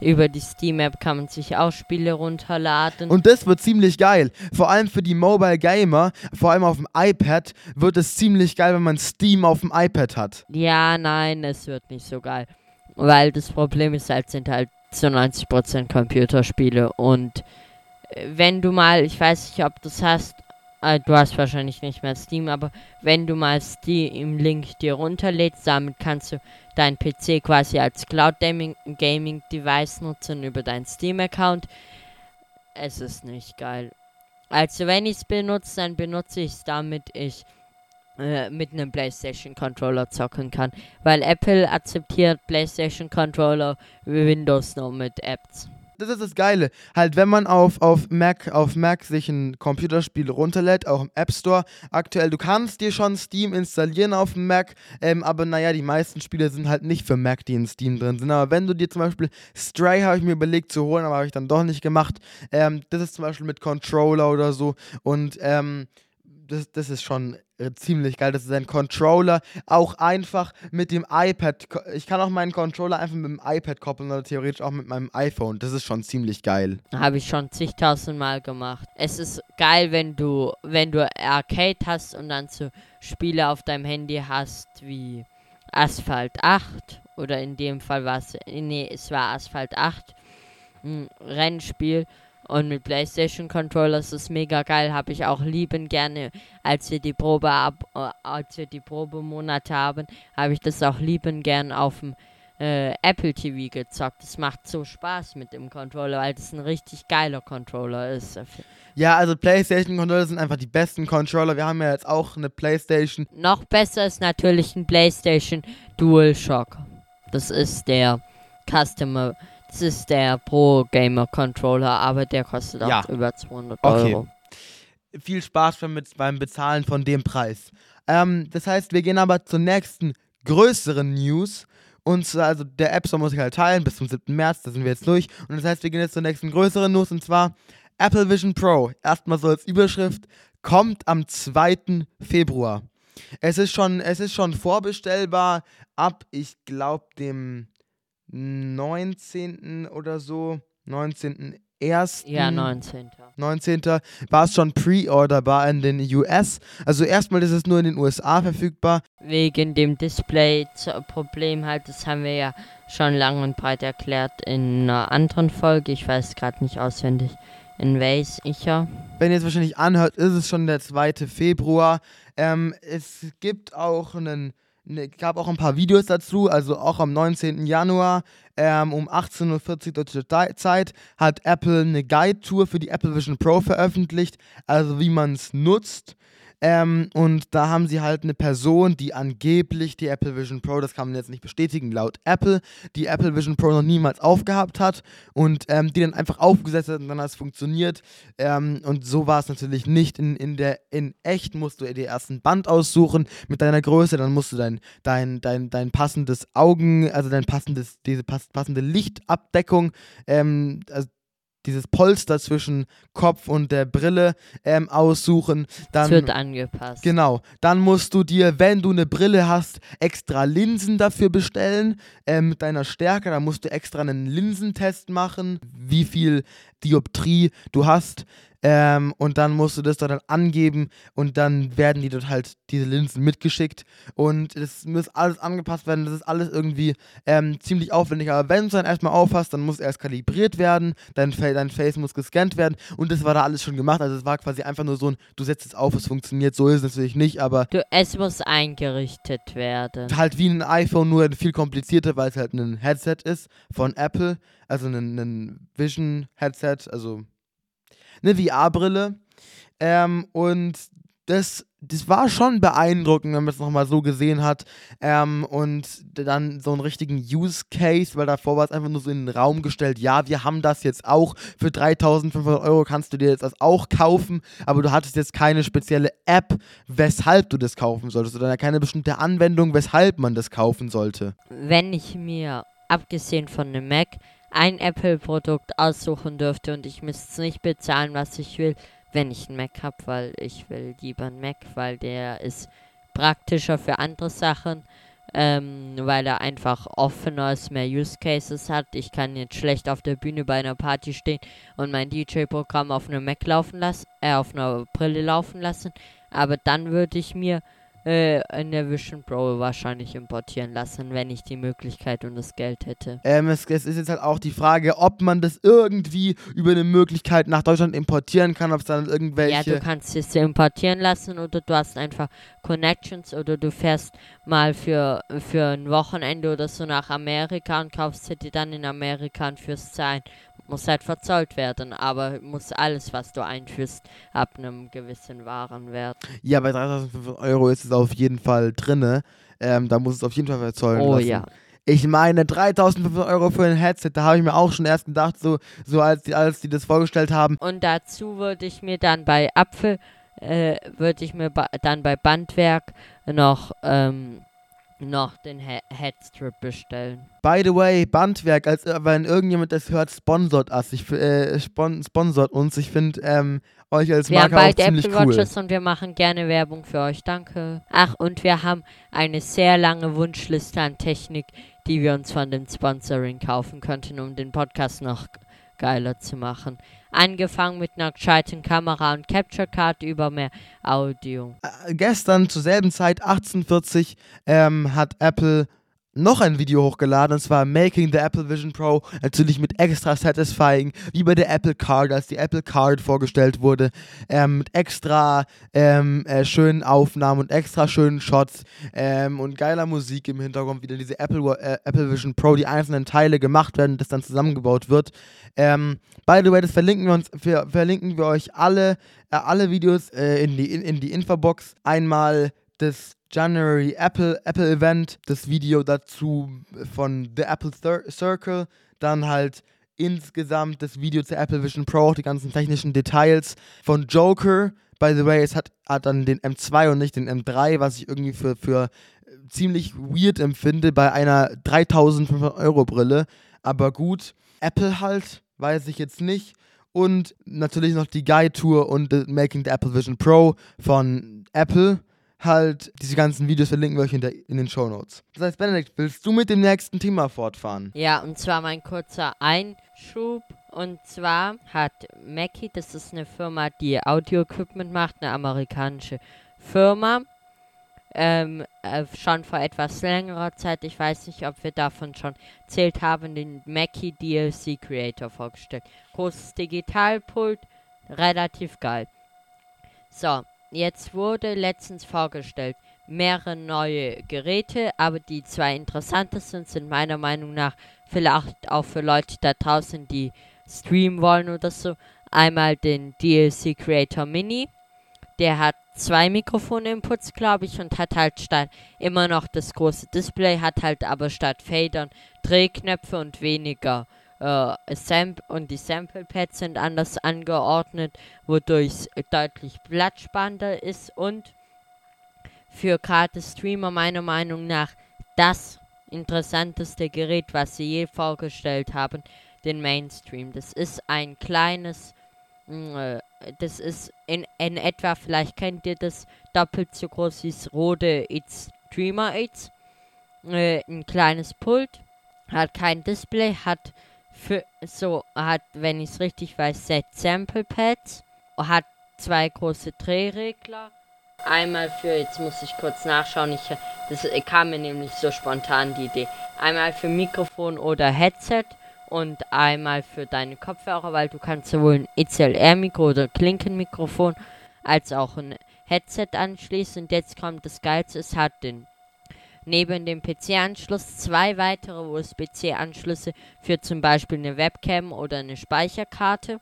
Über die Steam App kann man sich auch Spiele runterladen. Und das wird ziemlich geil. Vor allem für die Mobile Gamer, vor allem auf dem iPad, wird es ziemlich geil, wenn man Steam auf dem iPad hat. Ja, nein, es wird nicht so geil. Weil das Problem ist halt, sind halt zu 90% Computerspiele. Und äh, wenn du mal, ich weiß nicht, ob du es hast, äh, du hast wahrscheinlich nicht mehr Steam, aber wenn du mal Steam-Link dir runterlädst, damit kannst du deinen PC quasi als Cloud Gaming Device nutzen über deinen Steam-Account. Es ist nicht geil. Also wenn ich es benutze, dann benutze ich es damit ich äh, mit einem PlayStation Controller zocken kann. Weil Apple akzeptiert PlayStation Controller wie Windows nur mit Apps. Das ist das Geile. Halt, wenn man auf, auf, Mac, auf Mac sich ein Computerspiel runterlädt, auch im App Store, aktuell, du kannst dir schon Steam installieren auf dem Mac, ähm, aber naja, die meisten Spiele sind halt nicht für Mac, die in Steam drin sind. Aber wenn du dir zum Beispiel Stray habe ich mir überlegt zu holen, aber habe ich dann doch nicht gemacht. Ähm, das ist zum Beispiel mit Controller oder so. Und ähm, das, das ist schon äh, ziemlich geil. Das ist ein Controller. Auch einfach mit dem iPad. Ich kann auch meinen Controller einfach mit dem iPad koppeln oder theoretisch auch mit meinem iPhone. Das ist schon ziemlich geil. Habe ich schon zigtausend Mal gemacht. Es ist geil, wenn du, wenn du Arcade hast und dann so Spiele auf deinem Handy hast wie Asphalt 8 oder in dem Fall war es, nee, es war Asphalt 8, ein Rennspiel und mit PlayStation Controller ist es mega geil, habe ich auch lieben gerne, als wir die Probe ab, äh, als wir die Probemonate haben, habe ich das auch lieben gern auf dem äh, Apple TV gezockt. Es macht so Spaß mit dem Controller, weil das ein richtig geiler Controller ist. Ja, also PlayStation Controller sind einfach die besten Controller. Wir haben ja jetzt auch eine PlayStation. Noch besser ist natürlich ein PlayStation DualShock. Das ist der Customer das ist der Pro Gamer Controller, aber der kostet auch ja. über 200 Euro. Okay. Viel Spaß mit, beim Bezahlen von dem Preis. Ähm, das heißt, wir gehen aber zur nächsten größeren News. Und zwar, also der App Store muss ich halt teilen bis zum 7. März, da sind wir jetzt durch. Und das heißt, wir gehen jetzt zur nächsten größeren News und zwar Apple Vision Pro. Erstmal so als Überschrift, kommt am 2. Februar. Es ist schon, es ist schon vorbestellbar ab, ich glaube, dem 19. oder so, 19. Ersten, ja, 19. 19. war es schon pre-orderbar in den US. Also erstmal ist es nur in den USA verfügbar. Wegen dem Display-Problem halt, das haben wir ja schon lang und breit erklärt in einer anderen Folge. Ich weiß gerade nicht auswendig, in welcher. Wenn ihr es wahrscheinlich anhört, ist es schon der 2. Februar. Ähm, es gibt auch einen Ne, gab auch ein paar Videos dazu, also auch am 19. Januar ähm, um 18.40 Uhr deutsche Zeit hat Apple eine Guide-Tour für die Apple Vision Pro veröffentlicht, also wie man es nutzt. Ähm, und da haben sie halt eine Person, die angeblich die Apple Vision Pro, das kann man jetzt nicht bestätigen, laut Apple, die Apple Vision Pro noch niemals aufgehabt hat und ähm, die dann einfach aufgesetzt hat und dann hat es funktioniert. Ähm, und so war es natürlich nicht. In, in, der, in echt musst du dir erst ein Band aussuchen mit deiner Größe, dann musst du dein, dein, dein, dein passendes Augen, also dein passendes, diese passende Lichtabdeckung, ähm, also dieses Polster zwischen Kopf und der Brille ähm, aussuchen. Dann, Es wird angepasst. Genau. Dann musst du dir, wenn du eine Brille hast, extra Linsen dafür bestellen ähm, mit deiner Stärke. Da musst du extra einen Linsentest machen, wie viel Dioptrie du hast. Ähm, und dann musst du das dort dann angeben und dann werden die dort halt diese Linsen mitgeschickt und es muss alles angepasst werden. Das ist alles irgendwie ähm, ziemlich aufwendig. Aber wenn du es dann erstmal aufhast, dann muss erst kalibriert werden, dein, Fa dein Face muss gescannt werden und das war da alles schon gemacht. Also es war quasi einfach nur so ein, du setzt es auf, es funktioniert. So ist es natürlich nicht, aber Du, es muss eingerichtet werden. halt wie ein iPhone, nur viel komplizierter, weil es halt ein Headset ist von Apple, also ein, ein Vision-Headset, also eine VR-Brille. Ähm, und das, das war schon beeindruckend, wenn man es nochmal so gesehen hat. Ähm, und dann so einen richtigen Use Case, weil davor war es einfach nur so in den Raum gestellt, ja, wir haben das jetzt auch, für 3500 Euro kannst du dir jetzt das auch kaufen, aber du hattest jetzt keine spezielle App, weshalb du das kaufen solltest oder keine bestimmte Anwendung, weshalb man das kaufen sollte. Wenn ich mir, abgesehen von einem Mac, ein Apple-Produkt aussuchen dürfte und ich müsste nicht bezahlen, was ich will, wenn ich einen Mac habe, weil ich will lieber einen Mac, weil der ist praktischer für andere Sachen, ähm, weil er einfach offener ist, mehr Use Cases hat. Ich kann jetzt schlecht auf der Bühne bei einer Party stehen und mein DJ-Programm auf einem Mac laufen lassen, äh, auf einer Brille laufen lassen, aber dann würde ich mir äh, eine Vision Pro wahrscheinlich importieren lassen, wenn ich die Möglichkeit und das Geld hätte. Ähm, es, es ist jetzt halt auch die Frage, ob man das irgendwie über eine Möglichkeit nach Deutschland importieren kann, ob es dann irgendwelche. Ja, du kannst es importieren lassen oder du hast einfach Connections oder du fährst mal für, für ein Wochenende oder so nach Amerika und kaufst dir die dann in Amerika und führst sie ein. Muss halt verzollt werden, aber muss alles, was du einführst, ab einem gewissen Warenwert. Ja, bei 3500 Euro ist es auf jeden Fall drinne. Ähm, da muss es auf jeden Fall verzollen Oh lassen. ja. Ich meine, 3500 Euro für ein Headset, da habe ich mir auch schon erst gedacht, so, so als, die, als die das vorgestellt haben. Und dazu würde ich mir dann bei Apfel, äh, würde ich mir dann bei Bandwerk noch, ähm, noch den He Headstrip bestellen. By the way, Bandwerk, als äh, wenn irgendjemand das hört, sponsort us. Ich, äh, spon sponsort uns. Ich finde ähm, euch als Wir haben Marke auch bald ziemlich Apple cool. Watches und wir machen gerne Werbung für euch. Danke. Ach, und wir haben eine sehr lange Wunschliste an Technik, die wir uns von dem Sponsoring kaufen könnten, um den Podcast noch geiler zu machen. Angefangen mit einer gescheiten Kamera und Capture Card über mehr Audio. Äh, gestern zur selben Zeit, 1840, ähm, hat Apple noch ein Video hochgeladen und zwar Making the Apple Vision Pro, natürlich mit extra satisfying, wie bei der Apple Card, als die Apple Card vorgestellt wurde, ähm, mit extra ähm, äh, schönen Aufnahmen und extra schönen Shots ähm, und geiler Musik im Hintergrund, wie dann diese Apple, äh, Apple Vision Pro, die einzelnen Teile gemacht werden, das dann zusammengebaut wird. Ähm, by the way, das verlinken wir uns, ver verlinken wir euch alle, äh, alle Videos äh, in, die, in, in die Infobox. Einmal das January Apple, Apple Event, das Video dazu von The Apple Thir Circle, dann halt insgesamt das Video zur Apple Vision Pro, auch die ganzen technischen Details von Joker. By the way, es hat, hat dann den M2 und nicht den M3, was ich irgendwie für, für ziemlich weird empfinde bei einer 3500 Euro Brille. Aber gut, Apple halt, weiß ich jetzt nicht. Und natürlich noch die Guide Tour und the Making the Apple Vision Pro von Apple. Halt, diese ganzen Videos verlinken wir euch in, der, in den Show Notes. Das heißt, Benedikt, willst du mit dem nächsten Thema fortfahren? Ja, und zwar mein kurzer Einschub. Und zwar hat Mackie, das ist eine Firma, die Audio-Equipment macht, eine amerikanische Firma. Ähm, äh, schon vor etwas längerer Zeit, ich weiß nicht, ob wir davon schon erzählt haben, den Mackie DLC Creator vorgestellt. Großes Digitalpult, relativ geil. So, jetzt wurde letztens vorgestellt mehrere neue Geräte, aber die zwei interessantesten sind meiner Meinung nach vielleicht auch für Leute da draußen, die streamen wollen oder so. Einmal den DLC Creator Mini. Der hat zwei Mikrofon-Inputs, glaube ich, und hat halt statt immer noch das große Display, hat halt aber statt Fadern Drehknöpfe und weniger äh, Sam und die Sample Pads sind anders angeordnet, wodurch es deutlich platzsparender ist und für gerade Streamer meiner Meinung nach das interessanteste Gerät, was sie je vorgestellt haben, den Mainstream. Das ist ein kleines, mm, äh, das ist in, in etwa, vielleicht kennt ihr das, doppelt so groß wie das Rode It's Streamer Aids. Äh, ein kleines Pult, hat kein Display, hat für so, hat, wenn ich es richtig weiß, Set Sample Pads, hat zwei große Drehregler Einmal für, jetzt muss ich kurz nachschauen, ich, das kam mir nämlich so spontan die Idee. Einmal für Mikrofon oder Headset und einmal für deine Kopfhörer, weil du kannst sowohl ein XLR-Mikro oder Klinkenmikrofon als auch ein Headset anschließen. Und jetzt kommt das Geilste, es hat den neben dem PC-Anschluss zwei weitere USB-C-Anschlüsse für zum Beispiel eine Webcam oder eine Speicherkarte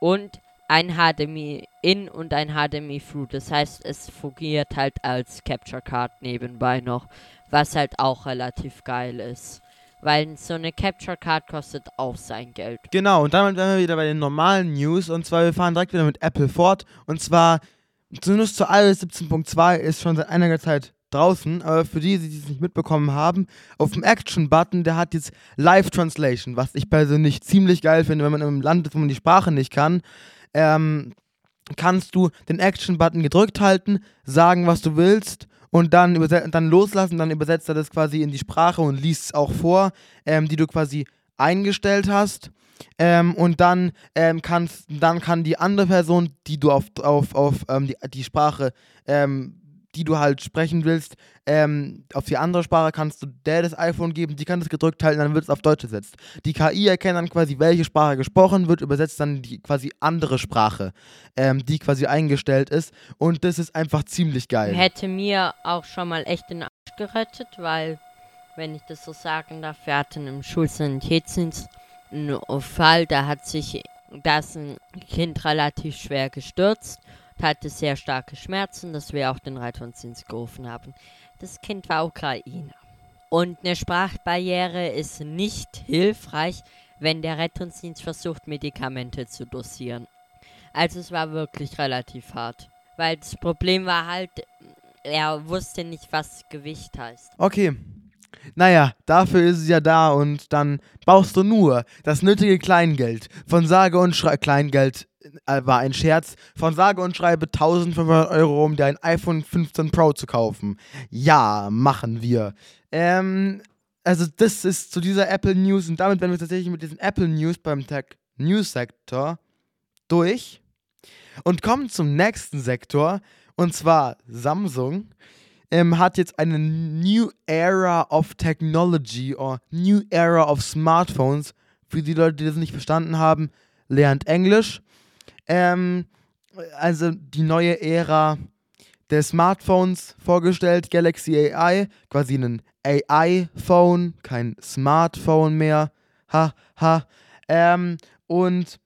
und ein HDMI-In und ein HDMI-Through. Das heißt, es fungiert halt als Capture Card nebenbei noch, was halt auch relativ geil ist. Weil so eine Capture Card kostet auch sein Geld. Genau, und damit wären wir wieder bei den normalen News. Und zwar, wir fahren direkt wieder mit Apple fort. Und zwar, zumindest zu iOS 17.2 ist schon seit einiger Zeit draußen, aber für die, die es nicht mitbekommen haben, auf dem Action-Button, der hat jetzt Live-Translation, was ich persönlich ziemlich geil finde, wenn man im Land ist, wo man die Sprache nicht kann ähm, kannst du den Action-Button gedrückt halten, sagen, was du willst und dann, dann loslassen, dann übersetzt er das quasi in die Sprache und liest es auch vor, ähm, die du quasi eingestellt hast. Ähm, und dann, ähm, kannst, dann kann die andere Person, die du auf, auf, auf ähm, die, die Sprache ähm, die du halt sprechen willst, ähm, auf die andere Sprache kannst du der das iPhone geben, die kann das gedrückt halten, dann wird es auf Deutsch gesetzt. Die KI erkennt dann quasi, welche Sprache gesprochen wird, übersetzt dann die quasi andere Sprache, ähm, die quasi eingestellt ist. Und das ist einfach ziemlich geil. Hätte mir auch schon mal echt den Arsch gerettet, weil, wenn ich das so sagen darf, wir hatten im Schulsanitätsdienst einen Fall, da hat sich das ein Kind relativ schwer gestürzt hatte sehr starke Schmerzen, dass wir auch den Rettungsdienst gerufen haben. Das Kind war Ukrainer. Und eine Sprachbarriere ist nicht hilfreich, wenn der Rettungsdienst versucht, Medikamente zu dosieren. Also es war wirklich relativ hart. Weil das Problem war halt, er wusste nicht, was Gewicht heißt. Okay. Naja, dafür ist es ja da und dann brauchst du nur das nötige Kleingeld von sage und schreibe Kleingeld war ein Scherz, von sage und schreibe 1500 Euro, um dir ein iPhone 15 Pro zu kaufen. Ja, machen wir. Ähm, also das ist zu dieser Apple News und damit werden wir tatsächlich mit diesen Apple News beim Tech News Sektor durch und kommen zum nächsten Sektor und zwar Samsung ähm, hat jetzt eine New Era of Technology oder New Era of Smartphones. Für die Leute, die das nicht verstanden haben, lernt Englisch. Ähm, also die neue Ära des Smartphones vorgestellt, Galaxy AI, quasi ein AI-Phone, kein Smartphone mehr. Ha, ha. Ähm, und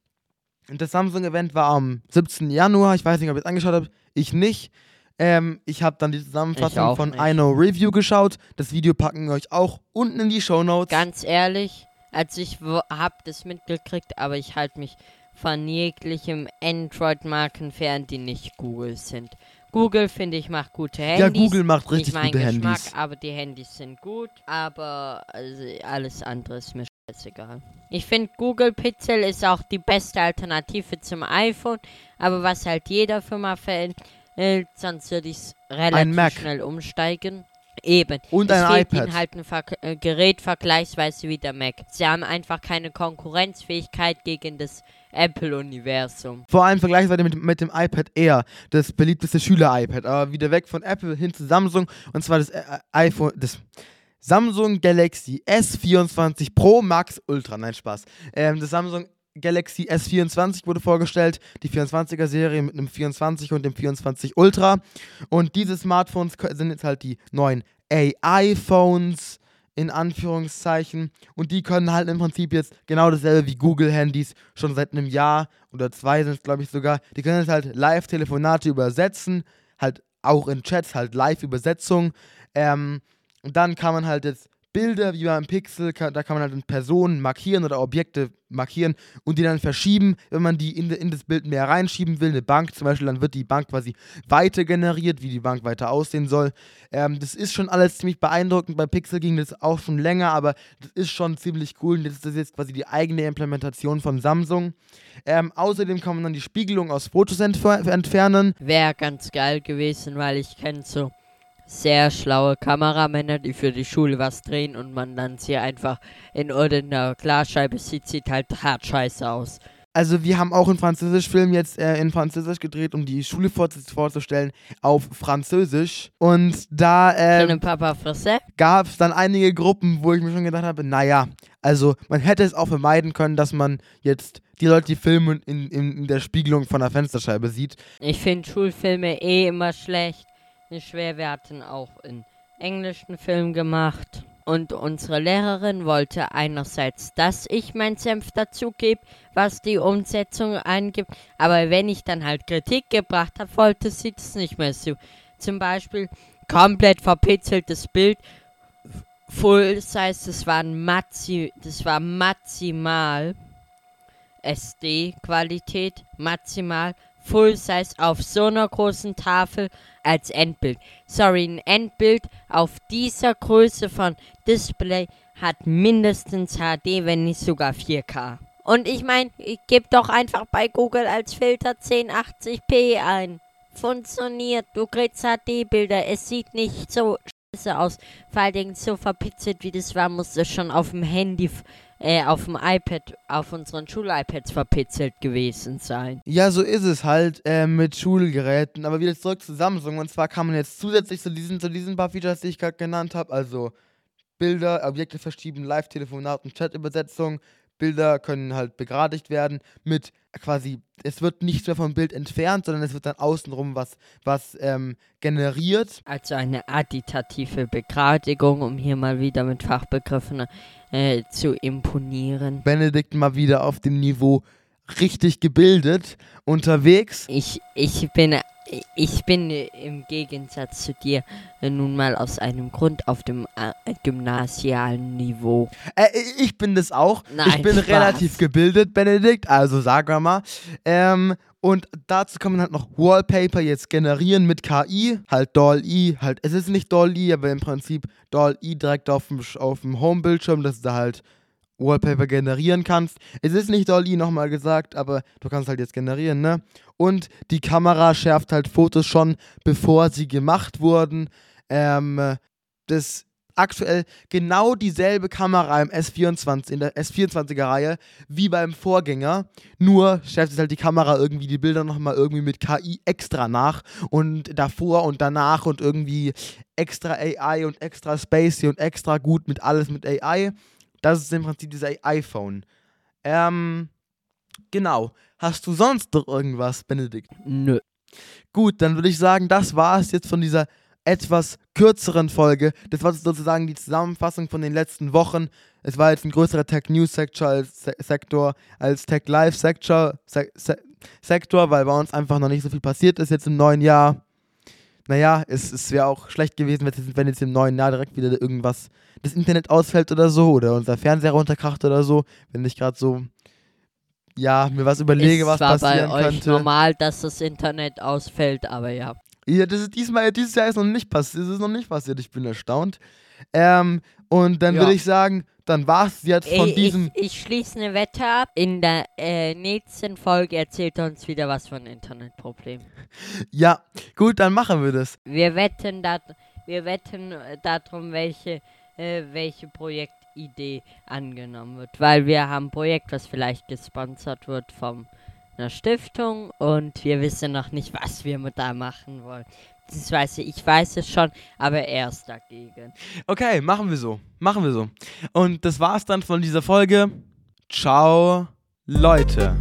das Samsung-Event war am 17. Januar. Ich weiß nicht, ob ihr es angeschaut habt. Ich nicht. Ähm, ich habe dann die Zusammenfassung von I Know Review geschaut. Das Video packen wir euch auch unten in die Show Notes. Ganz ehrlich, also ich habe das mitgekriegt, aber ich halte mich von jeglichem Android-Marken fern, die nicht Google sind. Google, finde ich, macht gute Handys. Ja, Google macht richtig nicht gute Geschmack, Handys. Aber die Handys sind gut, aber also, alles andere ist mir scheißegal. Ich finde, Google Pixel ist auch die beste Alternative zum iPhone, aber was halt jeder Firma fällt, sonst würde ich es relativ schnell umsteigen. Eben. Und es ein fehlt iPad. ihnen halt ein Ver äh, Gerät vergleichsweise wie der Mac. Sie haben einfach keine Konkurrenzfähigkeit gegen das Apple-Universum. Vor allem vergleichsweise mit, mit dem iPad Air, das beliebteste Schüler-iPad. Aber wieder weg von Apple hin zu Samsung. Und zwar das äh, iPhone, das Samsung Galaxy S24 Pro Max Ultra. Nein, Spaß. Ähm, das Samsung Galaxy S24 wurde vorgestellt, die 24er Serie mit einem 24 und dem 24 Ultra. Und diese Smartphones sind jetzt halt die neuen AI-Phones. In Anführungszeichen. Und die können halt im Prinzip jetzt genau dasselbe wie Google-Handys schon seit einem Jahr oder zwei sind es, glaube ich, sogar. Die können jetzt halt Live-Telefonate übersetzen, halt auch in Chats, halt Live-Übersetzung. Ähm, und dann kann man halt jetzt Bilder wie beim Pixel, kann, da kann man halt Personen markieren oder Objekte markieren und die dann verschieben, wenn man die in, in, das Bild mehr reinschieben will. Eine Bank zum Beispiel, dann wird die Bank quasi weiter generiert, wie die Bank weiter aussehen soll. Ähm, das ist schon alles ziemlich beeindruckend. Bei Pixel ging das auch schon länger, aber das ist schon ziemlich cool. Das ist jetzt quasi die eigene Implementation von Samsung. Ähm, außerdem kann man dann die Spiegelung aus Fotos entfer entfernen. Wäre ganz geil gewesen, weil ich kenne so sehr schlaue Kameramänner, die für die Schule was drehen und man dann sie einfach in irgendeiner Glasscheibe sieht, sieht halt hart scheiße aus. Also wir haben auch einen Französisch-Film jetzt äh, in Französisch gedreht, um die Schule vor vorzustellen auf Französisch. Und da äh, gab es dann einige Gruppen, wo ich mir schon gedacht habe, naja, also man hätte es auch vermeiden können, dass man jetzt die Leute, die filmen, in, in, in der Spiegelung von der Fensterscheibe sieht. Ich finde Schulfilme eh immer schlecht nicht schwer. Wir hatten auch einen englischen Film gemacht. Und unsere Lehrerin wollte einerseits, dass ich meinen Senf dazugebe, was die Umsetzung angibt. Aber wenn ich dann halt Kritik gebracht habe, wollte sie das nicht mehr so. Zum Beispiel komplett verpixeltes Bild. Full Size, das war, Maxi, das war maximal. SD-Qualität, maximal. Full Size auf so einer großen Tafel als Endbild. Sorry, ein Endbild auf dieser Größe von Display hat mindestens HD, wenn nicht sogar 4K. Und ich meine, ich gebe doch einfach bei Google als Filter 1080p ein. Funktioniert. Du kriegst HD-Bilder. Es sieht nicht so scheiße aus. Vor allen Dingen so verpixelt wie das war, muss es schon auf dem Handy äh, auf dem iPad, auf unseren Schul-iPads verpitzelt gewesen sein. Ja, so ist es halt äh, mit Schulgeräten. Aber wieder zurück zu Samsung. Und zwar kann man jetzt zusätzlich zu diesen, zu diesen paar Features, die ich gerade genannt habe, also Bilder, Objekte verschieben, Live-Telefonat und Chat-Übersetzung, Bilder können halt begradigt werden mit quasi, es wird nichts mehr vom Bild entfernt, sondern es wird dann außenrum was, was ähm, generiert. Also eine additative Begradigung, um hier mal wieder mit Fachbegriffen äh, zu imponieren. Benedikt mal wieder auf dem Niveau richtig gebildet unterwegs. Ich, ich bin ich bin im Gegensatz zu dir nun mal aus einem Grund auf dem äh, gymnasialen Niveau. Äh, ich bin das auch. Nein, ich bin Spaß. relativ gebildet, Benedikt, also sag mal. Ähm, und dazu kann man halt noch Wallpaper jetzt generieren mit KI, halt DALL-E, halt, es ist nicht DALL-E, aber im Prinzip DALL-E direkt auf dem, auf dem Home-Bildschirm, dass du halt Wallpaper generieren kannst. Es ist nicht DALL-E nochmal gesagt, aber du kannst halt jetzt generieren, ne? Und die Kamera schärft halt Fotos schon, bevor sie gemacht wurden. Ähm, das aktuell genau dieselbe Kamera im S24, in der S24er-Reihe wie beim Vorgänger. Nur schärft es halt die Kamera irgendwie die Bilder nochmal irgendwie mit KI extra nach und davor und danach und irgendwie extra AI und extra spacey und extra gut mit alles mit AI. Das ist im Prinzip dieser iPhone. Ähm, genau. Hast du sonst noch irgendwas, Benedikt? Nö. Gut, dann würde ich sagen, das war es jetzt von dieser etwas kürzeren Folge. Das war sozusagen die Zusammenfassung von den letzten Wochen. Es war jetzt ein größerer Tech News Sektor als, Tech Live Sektor, Se Se Sektor, weil bei uns einfach noch nicht so viel passiert ist jetzt im neuen Jahr. Naja, es, es wäre auch schlecht gewesen, wenn jetzt im neuen Jahr direkt wieder irgendwas, das Internet ausfällt oder so, oder unser Fernseher runterkracht oder so, wenn ich gerade so ja, mir was überlege, es was war passieren bei euch könnte. normal, dass das Internet ausfällt, aber ja. Ja, das ist diesmal, dieses Jahr ist noch nicht passiert. Es ist noch nicht passiert. Ich bin erstaunt. Ähm, und dann Ja. würde ich sagen, dann war es jetzt von Ey, diesem. ich, ich schließe eine Wette ab. In der äh, nächsten Folge erzählt er uns wieder was von Internetproblemen. Ja, gut, dann machen wir das. Wir wetten, dat, wir wetten äh, darum, welche, äh, welche Projektidee angenommen wird. Weil wir haben ein Projekt, was vielleicht gesponsert wird von einer Stiftung und wir wissen noch nicht, was wir mit da machen wollen. Das weiß ich, ich weiß es schon, aber er ist dagegen. Okay, machen wir so. Machen wir so. Und das war's dann von dieser Folge. Ciao, Leute.